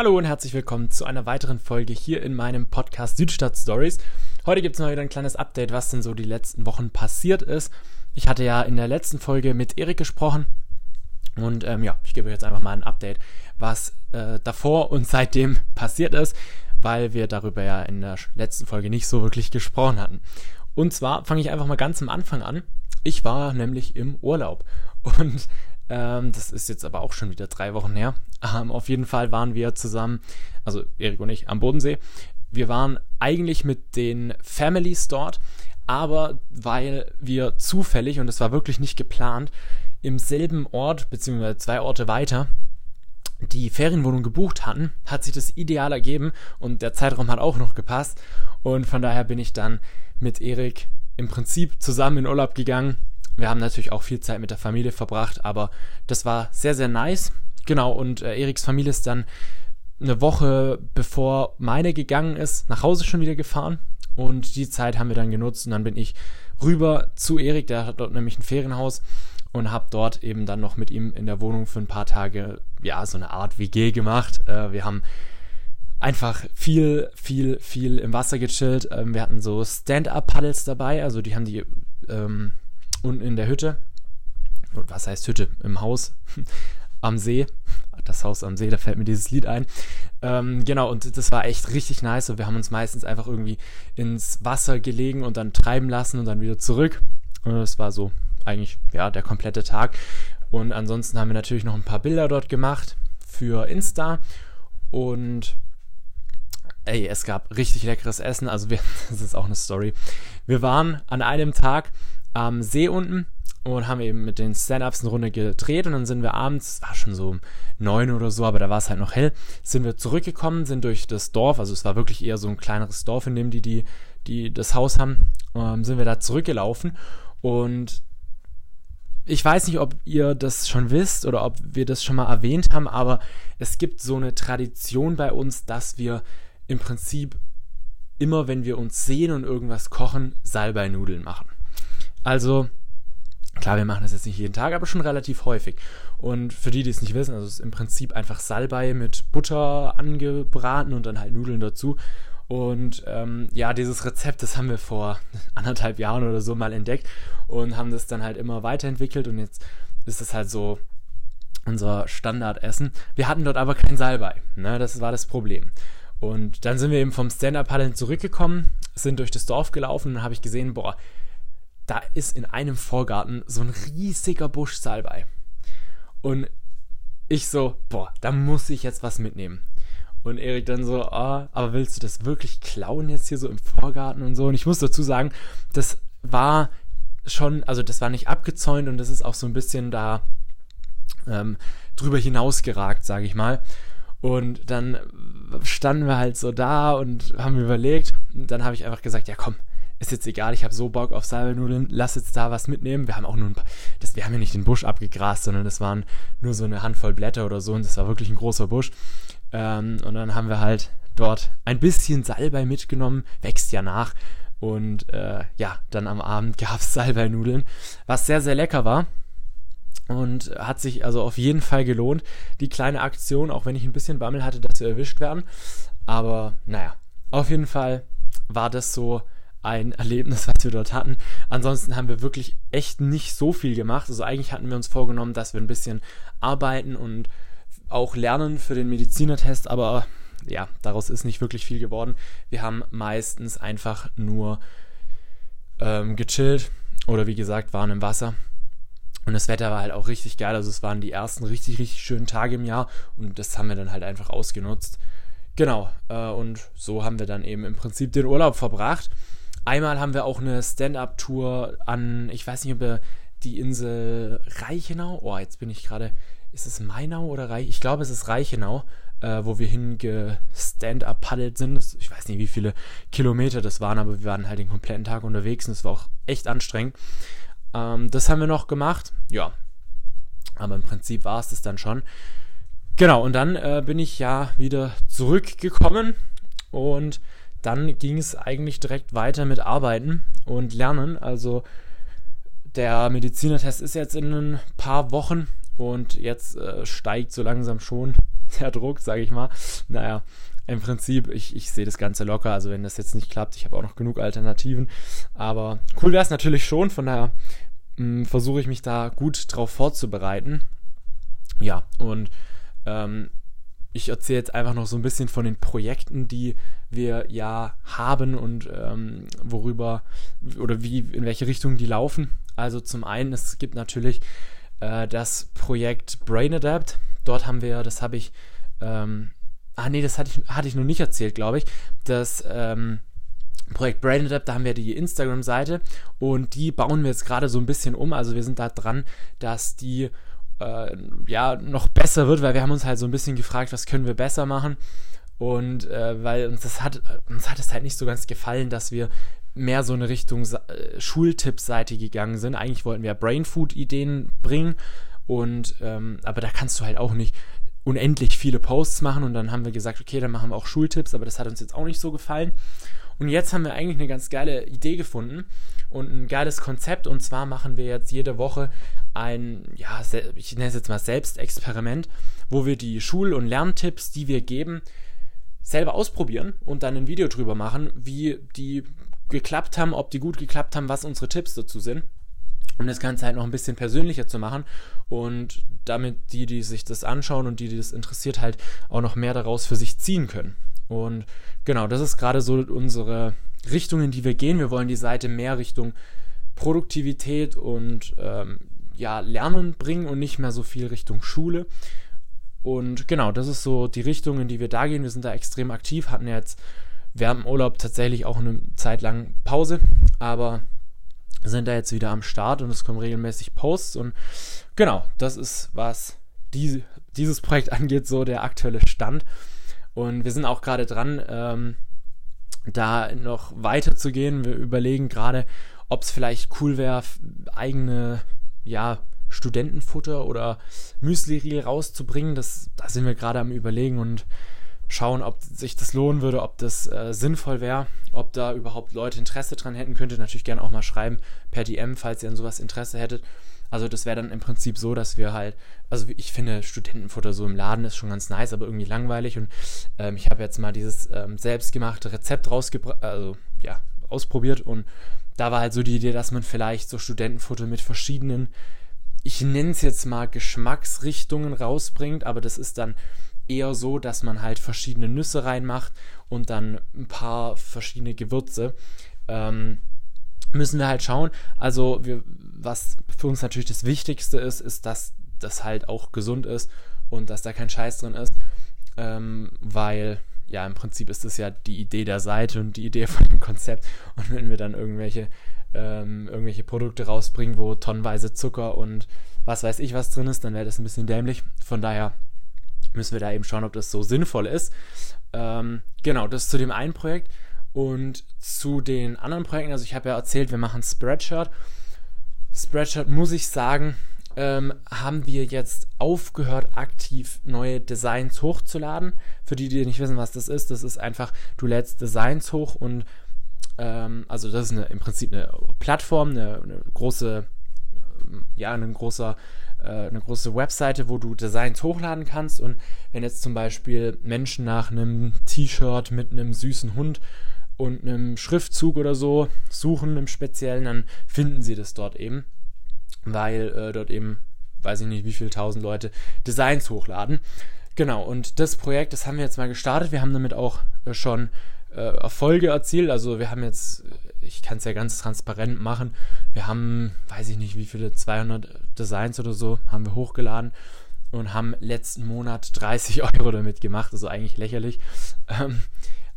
Hallo und herzlich willkommen zu einer weiteren Folge hier in meinem Podcast Südstadt Stories. Heute gibt es mal wieder ein kleines Update, was denn so die letzten Wochen passiert ist. Ich hatte ja in der letzten Folge mit Erik gesprochen und ähm, ja, ich gebe euch jetzt einfach mal ein Update, was äh, davor und seitdem passiert ist, weil wir darüber ja in der letzten Folge nicht so wirklich gesprochen hatten. Und zwar fange ich einfach mal ganz am Anfang an. Ich war nämlich im Urlaub und ähm, das ist jetzt aber auch schon wieder drei Wochen her. Ähm, auf jeden Fall waren wir zusammen, also Erik und ich, am Bodensee. Wir waren eigentlich mit den Families dort, aber weil wir zufällig, und es war wirklich nicht geplant, im selben Ort, beziehungsweise zwei Orte weiter, die Ferienwohnung gebucht hatten, hat sich das ideal ergeben und der Zeitraum hat auch noch gepasst. Und von daher bin ich dann mit Erik im Prinzip zusammen in Urlaub gegangen wir haben natürlich auch viel Zeit mit der Familie verbracht, aber das war sehr, sehr nice. Genau, und äh, Eriks Familie ist dann eine Woche bevor meine gegangen ist, nach Hause schon wieder gefahren. Und die Zeit haben wir dann genutzt und dann bin ich rüber zu Erik, der hat dort nämlich ein Ferienhaus und habe dort eben dann noch mit ihm in der Wohnung für ein paar Tage, ja, so eine Art WG gemacht. Äh, wir haben einfach viel, viel, viel im Wasser gechillt. Ähm, wir hatten so Stand-Up-Paddles dabei, also die haben die ähm, unten in der Hütte. Und was heißt Hütte? Im Haus am See. Das Haus am See, da fällt mir dieses Lied ein. Ähm, genau, und das war echt richtig nice. Und wir haben uns meistens einfach irgendwie ins Wasser gelegen und dann treiben lassen und dann wieder zurück. Und das war so eigentlich, ja, der komplette Tag. Und ansonsten haben wir natürlich noch ein paar Bilder dort gemacht für Insta. Und ey, es gab richtig leckeres Essen. Also wir, das ist auch eine Story. Wir waren an einem Tag am See unten und haben eben mit den Stand-Ups eine Runde gedreht und dann sind wir abends, war schon so um neun oder so, aber da war es halt noch hell, sind wir zurückgekommen, sind durch das Dorf, also es war wirklich eher so ein kleineres Dorf, in dem die, die, die das Haus haben, ähm, sind wir da zurückgelaufen und ich weiß nicht, ob ihr das schon wisst oder ob wir das schon mal erwähnt haben, aber es gibt so eine Tradition bei uns, dass wir im Prinzip immer, wenn wir uns sehen und irgendwas kochen, Salbeinudeln machen. Also, klar, wir machen das jetzt nicht jeden Tag, aber schon relativ häufig. Und für die, die es nicht wissen, also es ist im Prinzip einfach Salbei mit Butter angebraten und dann halt Nudeln dazu. Und ähm, ja, dieses Rezept, das haben wir vor anderthalb Jahren oder so mal entdeckt und haben das dann halt immer weiterentwickelt und jetzt ist es halt so unser Standardessen. Wir hatten dort aber kein Salbei, ne? das war das Problem. Und dann sind wir eben vom Stand-Up-Paddling zurückgekommen, sind durch das Dorf gelaufen und dann habe ich gesehen, boah, da ist in einem Vorgarten so ein riesiger Busch Salbei. Und ich so, boah, da muss ich jetzt was mitnehmen. Und Erik dann so, ah, aber willst du das wirklich klauen jetzt hier so im Vorgarten und so? Und ich muss dazu sagen, das war schon, also das war nicht abgezäunt und das ist auch so ein bisschen da ähm, drüber hinausgeragt, sage ich mal. Und dann standen wir halt so da und haben überlegt. Und dann habe ich einfach gesagt, ja komm, ist jetzt egal, ich habe so Bock auf Salbeinudeln, lass jetzt da was mitnehmen. Wir haben auch nur ein paar, das, wir haben ja nicht den Busch abgegrast, sondern das waren nur so eine Handvoll Blätter oder so und das war wirklich ein großer Busch. Ähm, und dann haben wir halt dort ein bisschen Salbei mitgenommen, wächst ja nach. Und äh, ja, dann am Abend gab es Salbeinudeln, was sehr, sehr lecker war. Und hat sich also auf jeden Fall gelohnt, die kleine Aktion, auch wenn ich ein bisschen Bammel hatte, dass wir erwischt werden. Aber naja, auf jeden Fall war das so ein Erlebnis, was wir dort hatten. Ansonsten haben wir wirklich echt nicht so viel gemacht. Also eigentlich hatten wir uns vorgenommen, dass wir ein bisschen arbeiten und auch lernen für den Medizinertest, aber ja, daraus ist nicht wirklich viel geworden. Wir haben meistens einfach nur ähm, gechillt oder wie gesagt, waren im Wasser. Und das Wetter war halt auch richtig geil. Also es waren die ersten richtig, richtig schönen Tage im Jahr und das haben wir dann halt einfach ausgenutzt. Genau, äh, und so haben wir dann eben im Prinzip den Urlaub verbracht. Einmal haben wir auch eine Stand-up-Tour an, ich weiß nicht, ob die Insel Reichenau, oh, jetzt bin ich gerade, ist es Mainau oder Reich? Ich glaube, es ist Reichenau, äh, wo wir hingestand-up paddelt sind. Ich weiß nicht, wie viele Kilometer das waren, aber wir waren halt den kompletten Tag unterwegs und es war auch echt anstrengend. Ähm, das haben wir noch gemacht, ja. Aber im Prinzip war es das dann schon. Genau, und dann äh, bin ich ja wieder zurückgekommen und dann ging es eigentlich direkt weiter mit Arbeiten und Lernen. Also der Medizinertest ist jetzt in ein paar Wochen und jetzt äh, steigt so langsam schon der Druck, sage ich mal. Naja, im Prinzip, ich, ich sehe das Ganze locker. Also wenn das jetzt nicht klappt, ich habe auch noch genug Alternativen. Aber cool wäre es natürlich schon. Von daher hm, versuche ich mich da gut drauf vorzubereiten. Ja, und ähm, ich erzähle jetzt einfach noch so ein bisschen von den Projekten, die wir ja haben und ähm, worüber oder wie, in welche Richtung die laufen. Also zum einen, es gibt natürlich äh, das Projekt Brain Adapt. Dort haben wir, das habe ich, ähm, ah nee, das hatte ich, hatte ich noch nicht erzählt, glaube ich. Das ähm, Projekt Brain Adapt, da haben wir die Instagram-Seite und die bauen wir jetzt gerade so ein bisschen um. Also wir sind da dran, dass die äh, ja noch besser wird, weil wir haben uns halt so ein bisschen gefragt, was können wir besser machen. Und äh, weil uns das hat, uns hat es halt nicht so ganz gefallen, dass wir mehr so eine Richtung äh, Schultippseite gegangen sind. Eigentlich wollten wir Brainfood-Ideen bringen. Und ähm, aber da kannst du halt auch nicht unendlich viele Posts machen. Und dann haben wir gesagt, okay, dann machen wir auch Schultipps, aber das hat uns jetzt auch nicht so gefallen. Und jetzt haben wir eigentlich eine ganz geile Idee gefunden und ein geiles Konzept. Und zwar machen wir jetzt jede Woche ein, ja, ich nenne es jetzt mal Selbstexperiment, wo wir die Schul- und Lerntipps, die wir geben, selber ausprobieren und dann ein Video drüber machen, wie die geklappt haben, ob die gut geklappt haben, was unsere Tipps dazu sind. Um das Ganze halt noch ein bisschen persönlicher zu machen und damit die, die sich das anschauen und die, die das interessiert, halt auch noch mehr daraus für sich ziehen können. Und genau, das ist gerade so unsere Richtung, in die wir gehen. Wir wollen die Seite mehr Richtung Produktivität und ähm, ja, Lernen bringen und nicht mehr so viel Richtung Schule. Und genau, das ist so die Richtung, in die wir da gehen. Wir sind da extrem aktiv, hatten jetzt während dem Urlaub tatsächlich auch eine Zeit lang Pause, aber sind da jetzt wieder am Start und es kommen regelmäßig Posts. Und genau, das ist, was die, dieses Projekt angeht, so der aktuelle Stand. Und wir sind auch gerade dran, ähm, da noch weiter zu gehen. Wir überlegen gerade, ob es vielleicht cool wäre, eigene, ja, Studentenfutter oder Müsli-Riegel rauszubringen. Das, da sind wir gerade am Überlegen und schauen, ob sich das lohnen würde, ob das äh, sinnvoll wäre, ob da überhaupt Leute Interesse dran hätten. Könnt ihr natürlich gerne auch mal schreiben per DM, falls ihr an sowas Interesse hättet. Also das wäre dann im Prinzip so, dass wir halt, also ich finde Studentenfutter so im Laden ist schon ganz nice, aber irgendwie langweilig und ähm, ich habe jetzt mal dieses ähm, selbstgemachte Rezept rausgebracht, also ja, ausprobiert und da war halt so die Idee, dass man vielleicht so Studentenfutter mit verschiedenen, ich nenne es jetzt mal Geschmacksrichtungen rausbringt, aber das ist dann eher so, dass man halt verschiedene Nüsse reinmacht und dann ein paar verschiedene Gewürze. Ähm, müssen wir halt schauen. Also, wir, was für uns natürlich das Wichtigste ist, ist, dass das halt auch gesund ist und dass da kein Scheiß drin ist. Ähm, weil, ja, im Prinzip ist das ja die Idee der Seite und die Idee von dem Konzept. Und wenn wir dann irgendwelche, ähm, irgendwelche Produkte rausbringen, wo tonnenweise Zucker und was weiß ich was drin ist, dann wäre das ein bisschen dämlich. Von daher müssen wir da eben schauen, ob das so sinnvoll ist. Ähm, genau, das zu dem einen Projekt. Und zu den anderen Projekten, also ich habe ja erzählt, wir machen Spreadshirt. Spreadshirt muss ich sagen, ähm, haben wir jetzt aufgehört, aktiv neue Designs hochzuladen. Für die, die nicht wissen, was das ist, das ist einfach, du lädst Designs hoch und ähm, also das ist eine, im Prinzip eine Plattform, eine, eine große, ja, ein großer äh, eine große Webseite, wo du Designs hochladen kannst. Und wenn jetzt zum Beispiel Menschen nach einem T-Shirt mit einem süßen Hund und einem Schriftzug oder so suchen im Speziellen, dann finden sie das dort eben, weil äh, dort eben, weiß ich nicht, wie viele tausend Leute Designs hochladen. Genau, und das Projekt, das haben wir jetzt mal gestartet. Wir haben damit auch äh, schon äh, Erfolge erzielt. Also wir haben jetzt, ich kann es ja ganz transparent machen, wir haben, weiß ich nicht, wie viele, 200 Designs oder so, haben wir hochgeladen und haben letzten Monat 30 Euro damit gemacht. Also eigentlich lächerlich. Ähm,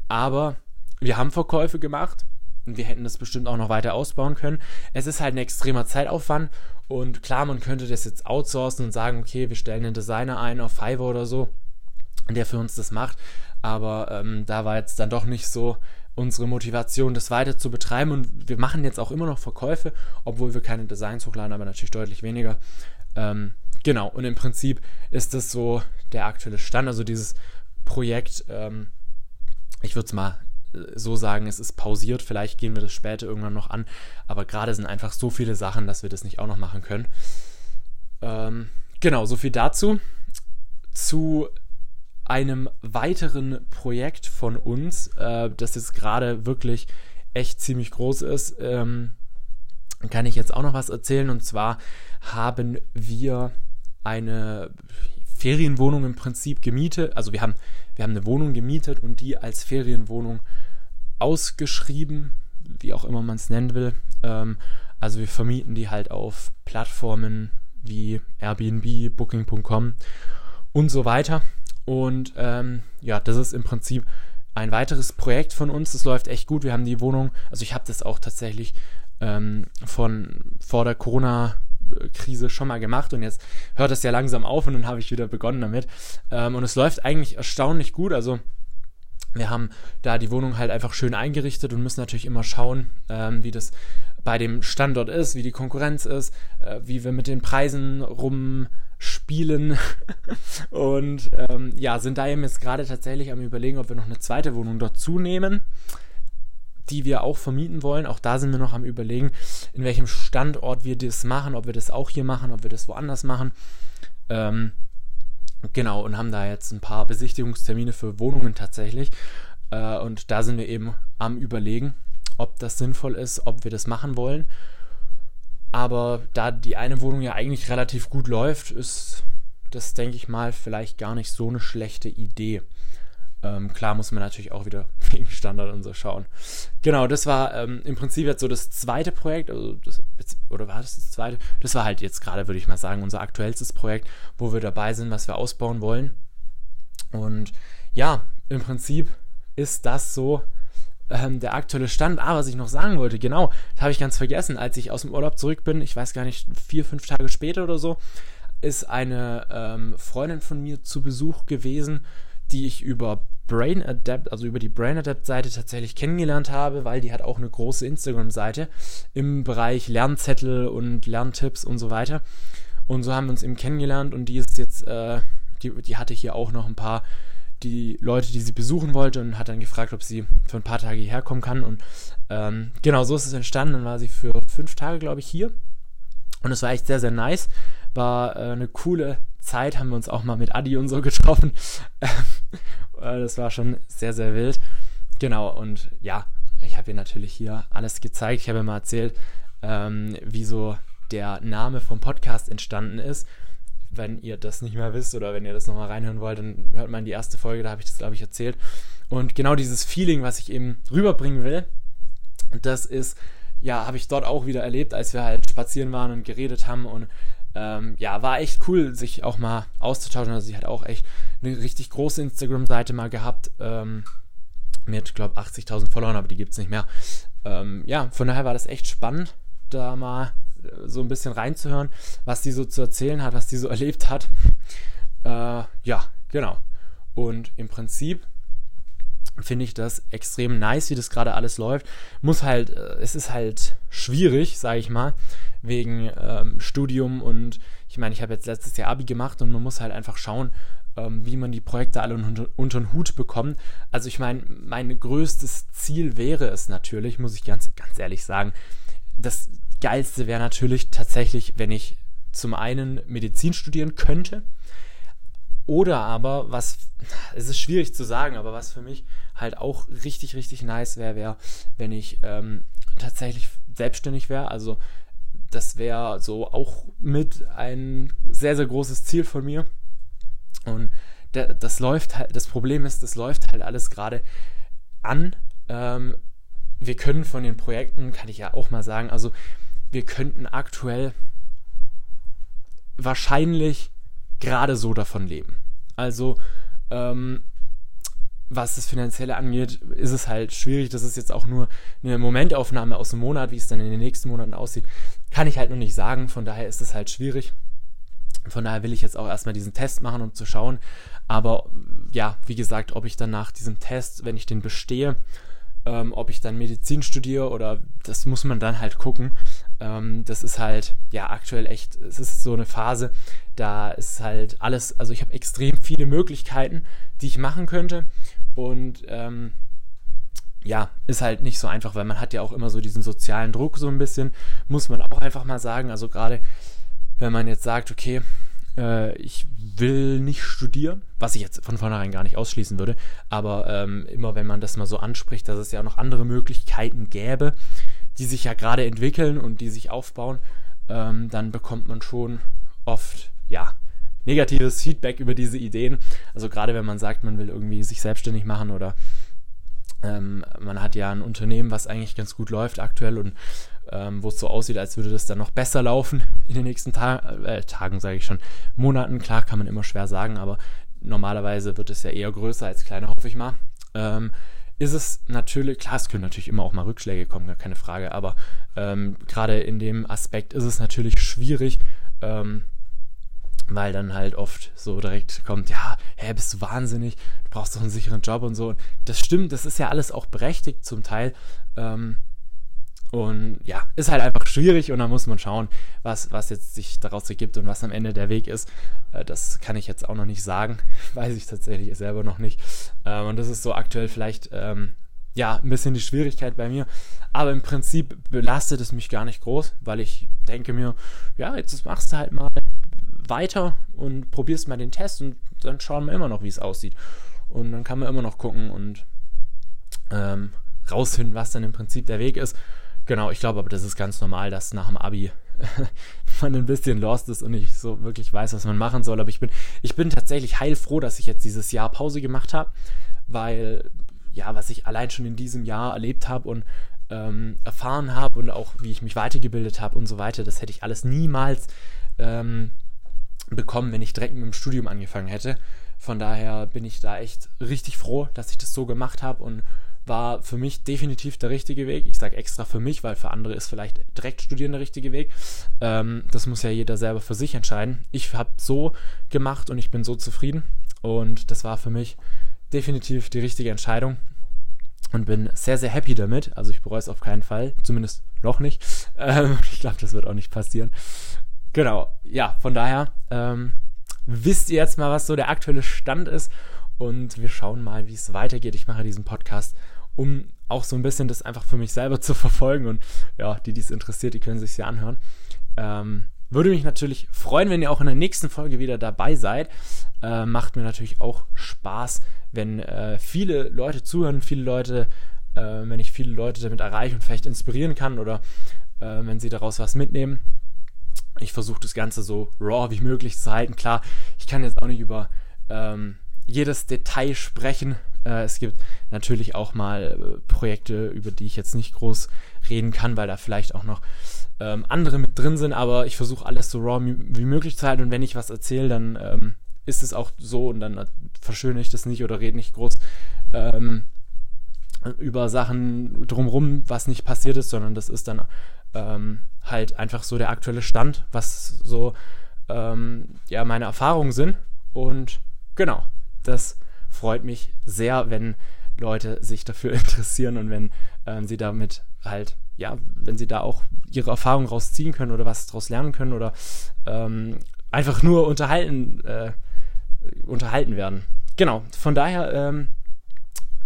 aber wir haben Verkäufe gemacht und wir hätten das bestimmt auch noch weiter ausbauen können. Es ist halt ein extremer Zeitaufwand und klar, man könnte das jetzt outsourcen und sagen, okay, wir stellen einen Designer ein auf Fiverr oder so, der für uns das macht. Aber ähm, da war jetzt dann doch nicht so unsere Motivation, das weiter zu betreiben. Und wir machen jetzt auch immer noch Verkäufe, obwohl wir keine Designs hochladen, aber natürlich deutlich weniger. Ähm, genau, und im Prinzip ist das so der aktuelle Stand. Also dieses Projekt, ähm, ich würde es mal so sagen, es ist pausiert. Vielleicht gehen wir das später irgendwann noch an. Aber gerade sind einfach so viele Sachen, dass wir das nicht auch noch machen können. Ähm, genau, so viel dazu. Zu einem weiteren Projekt von uns, äh, das jetzt gerade wirklich echt ziemlich groß ist. Ähm, kann ich jetzt auch noch was erzählen. Und zwar haben wir eine Ferienwohnung im Prinzip gemietet. Also wir haben, wir haben eine Wohnung gemietet und die als Ferienwohnung ausgeschrieben, wie auch immer man es nennen will. Ähm, also wir vermieten die halt auf Plattformen wie Airbnb, Booking.com und so weiter. Und ähm, ja, das ist im Prinzip ein weiteres Projekt von uns. Das läuft echt gut. Wir haben die Wohnung, also ich habe das auch tatsächlich ähm, von vor der Corona-Krise schon mal gemacht und jetzt hört es ja langsam auf und dann habe ich wieder begonnen damit. Ähm, und es läuft eigentlich erstaunlich gut. Also wir haben da die Wohnung halt einfach schön eingerichtet und müssen natürlich immer schauen, ähm, wie das bei dem Standort ist, wie die Konkurrenz ist, äh, wie wir mit den Preisen rumspielen und ähm, ja, sind da eben jetzt gerade tatsächlich am überlegen, ob wir noch eine zweite Wohnung dazu nehmen die wir auch vermieten wollen. Auch da sind wir noch am Überlegen, in welchem Standort wir das machen, ob wir das auch hier machen, ob wir das woanders machen. Ähm, genau, und haben da jetzt ein paar Besichtigungstermine für Wohnungen tatsächlich. Äh, und da sind wir eben am Überlegen, ob das sinnvoll ist, ob wir das machen wollen. Aber da die eine Wohnung ja eigentlich relativ gut läuft, ist das, denke ich mal, vielleicht gar nicht so eine schlechte Idee. Ähm, klar muss man natürlich auch wieder wegen Standard und so schauen. Genau, das war ähm, im Prinzip jetzt so das zweite Projekt, also das, oder war das das zweite? Das war halt jetzt gerade, würde ich mal sagen, unser aktuellstes Projekt, wo wir dabei sind, was wir ausbauen wollen. Und ja, im Prinzip ist das so ähm, der aktuelle Stand. Ah, was ich noch sagen wollte, genau, das habe ich ganz vergessen, als ich aus dem Urlaub zurück bin, ich weiß gar nicht, vier, fünf Tage später oder so, ist eine ähm, Freundin von mir zu Besuch gewesen, die ich über Brain Adapt, also über die Brain Adapt Seite tatsächlich kennengelernt habe, weil die hat auch eine große Instagram-Seite im Bereich Lernzettel und Lerntipps und so weiter. Und so haben wir uns eben kennengelernt und die ist jetzt, äh, die, die hatte hier auch noch ein paar die Leute, die sie besuchen wollte und hat dann gefragt, ob sie für ein paar Tage hierher kommen kann. Und ähm, genau so ist es entstanden. Dann war sie für fünf Tage, glaube ich, hier. Und es war echt sehr, sehr nice. War äh, eine coole Zeit, haben wir uns auch mal mit Adi und so getroffen. Äh, das war schon sehr, sehr wild. Genau, und ja, ich habe ihr natürlich hier alles gezeigt. Ich habe ihr mal erzählt, ähm, wie so der Name vom Podcast entstanden ist. Wenn ihr das nicht mehr wisst oder wenn ihr das nochmal reinhören wollt, dann hört mal in die erste Folge, da habe ich das, glaube ich, erzählt. Und genau dieses Feeling, was ich eben rüberbringen will, das ist, ja, habe ich dort auch wieder erlebt, als wir halt spazieren waren und geredet haben und ähm, ja, war echt cool, sich auch mal auszutauschen. Also sie hat auch echt eine richtig große Instagram-Seite mal gehabt ähm, mit, glaube 80.000 Followern, aber die gibt es nicht mehr. Ähm, ja, von daher war das echt spannend, da mal äh, so ein bisschen reinzuhören, was die so zu erzählen hat, was die so erlebt hat. Äh, ja, genau. Und im Prinzip finde ich das extrem nice, wie das gerade alles läuft. Muss halt, äh, es ist halt schwierig, sage ich mal, wegen ähm, Studium und ich meine, ich habe jetzt letztes Jahr Abi gemacht und man muss halt einfach schauen, ähm, wie man die Projekte alle unter, unter den Hut bekommt. Also ich meine, mein größtes Ziel wäre es natürlich, muss ich ganz, ganz ehrlich sagen, das Geilste wäre natürlich tatsächlich, wenn ich zum einen Medizin studieren könnte oder aber, was, es ist schwierig zu sagen, aber was für mich halt auch richtig, richtig nice wäre, wäre, wenn ich ähm, tatsächlich selbstständig wäre. Also das wäre so auch mit ein sehr, sehr großes Ziel von mir. Und das läuft halt, das Problem ist, das läuft halt alles gerade an. Ähm, wir können von den Projekten, kann ich ja auch mal sagen, also wir könnten aktuell wahrscheinlich gerade so davon leben. Also, ähm, was das Finanzielle angeht, ist es halt schwierig. Das ist jetzt auch nur eine Momentaufnahme aus dem Monat, wie es dann in den nächsten Monaten aussieht, kann ich halt noch nicht sagen. Von daher ist es halt schwierig. Von daher will ich jetzt auch erstmal diesen Test machen, um zu schauen. Aber ja, wie gesagt, ob ich dann nach diesem Test, wenn ich den bestehe, ähm, ob ich dann Medizin studiere oder das muss man dann halt gucken. Ähm, das ist halt, ja, aktuell echt, es ist so eine Phase, da ist halt alles, also ich habe extrem viele Möglichkeiten, die ich machen könnte und ähm, ja, ist halt nicht so einfach, weil man hat ja auch immer so diesen sozialen Druck so ein bisschen, muss man auch einfach mal sagen. Also gerade wenn man jetzt sagt, okay, äh, ich will nicht studieren, was ich jetzt von vornherein gar nicht ausschließen würde, aber ähm, immer wenn man das mal so anspricht, dass es ja auch noch andere Möglichkeiten gäbe, die sich ja gerade entwickeln und die sich aufbauen, ähm, dann bekommt man schon oft, ja, negatives Feedback über diese Ideen. Also gerade wenn man sagt, man will irgendwie sich selbstständig machen oder ähm, man hat ja ein Unternehmen, was eigentlich ganz gut läuft aktuell und ähm, wo es so aussieht, als würde das dann noch besser laufen in den nächsten Ta äh, Tagen, sage ich schon, Monaten. Klar, kann man immer schwer sagen, aber normalerweise wird es ja eher größer als kleiner, hoffe ich mal. Ähm, ist es natürlich, klar, es können natürlich immer auch mal Rückschläge kommen, gar keine Frage, aber ähm, gerade in dem Aspekt ist es natürlich schwierig, ähm, weil dann halt oft so direkt kommt, ja, hä, bist du wahnsinnig, du brauchst doch einen sicheren Job und so. Und das stimmt, das ist ja alles auch berechtigt zum Teil. Ähm, und ja, ist halt einfach schwierig und da muss man schauen, was, was jetzt sich daraus ergibt und was am Ende der Weg ist. Äh, das kann ich jetzt auch noch nicht sagen. Weiß ich tatsächlich selber noch nicht. Ähm, und das ist so aktuell vielleicht ähm, ja ein bisschen die Schwierigkeit bei mir. Aber im Prinzip belastet es mich gar nicht groß, weil ich denke mir, ja, jetzt machst du halt mal weiter und probierst mal den Test und dann schauen wir immer noch, wie es aussieht. Und dann kann man immer noch gucken und ähm, rausfinden, was dann im Prinzip der Weg ist. Genau, ich glaube aber, das ist ganz normal, dass nach dem Abi man ein bisschen lost ist und nicht so wirklich weiß, was man machen soll. Aber ich bin, ich bin tatsächlich heilfroh, dass ich jetzt dieses Jahr Pause gemacht habe, weil ja, was ich allein schon in diesem Jahr erlebt habe und ähm, erfahren habe und auch wie ich mich weitergebildet habe und so weiter, das hätte ich alles niemals ähm, bekommen, wenn ich direkt mit dem Studium angefangen hätte. Von daher bin ich da echt richtig froh, dass ich das so gemacht habe und war für mich definitiv der richtige Weg. Ich sage extra für mich, weil für andere ist vielleicht direkt studieren der richtige Weg. Ähm, das muss ja jeder selber für sich entscheiden. Ich habe so gemacht und ich bin so zufrieden. Und das war für mich definitiv die richtige Entscheidung und bin sehr, sehr happy damit. Also ich bereue es auf keinen Fall, zumindest noch nicht. Ähm, ich glaube, das wird auch nicht passieren. Genau, ja, von daher ähm, wisst ihr jetzt mal, was so der aktuelle Stand ist und wir schauen mal, wie es weitergeht. Ich mache diesen Podcast, um auch so ein bisschen das einfach für mich selber zu verfolgen. Und ja, die, die es interessiert, die können sich ja anhören. Ähm, würde mich natürlich freuen, wenn ihr auch in der nächsten Folge wieder dabei seid. Äh, macht mir natürlich auch Spaß, wenn äh, viele Leute zuhören, viele Leute, äh, wenn ich viele Leute damit erreiche und vielleicht inspirieren kann oder äh, wenn sie daraus was mitnehmen. Ich versuche das Ganze so raw wie möglich zu halten. Klar, ich kann jetzt auch nicht über ähm, jedes Detail sprechen. Äh, es gibt natürlich auch mal äh, Projekte, über die ich jetzt nicht groß reden kann, weil da vielleicht auch noch ähm, andere mit drin sind, aber ich versuche alles so raw wie möglich zu halten. Und wenn ich was erzähle, dann ähm, ist es auch so und dann verschöne ich das nicht oder rede nicht groß ähm, über Sachen drumrum, was nicht passiert ist, sondern das ist dann ähm, halt einfach so der aktuelle Stand, was so ähm, ja meine Erfahrungen sind. Und genau, das freut mich sehr, wenn Leute sich dafür interessieren und wenn ähm, sie damit halt, ja, wenn sie da auch ihre Erfahrungen rausziehen können oder was daraus lernen können oder ähm, einfach nur unterhalten, äh, unterhalten werden. Genau, von daher ähm,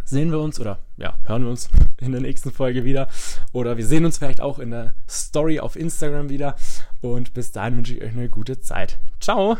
sehen wir uns oder ja, hören wir uns in der nächsten Folge wieder. Oder wir sehen uns vielleicht auch in der Story auf Instagram wieder. Und bis dahin wünsche ich euch eine gute Zeit. Ciao!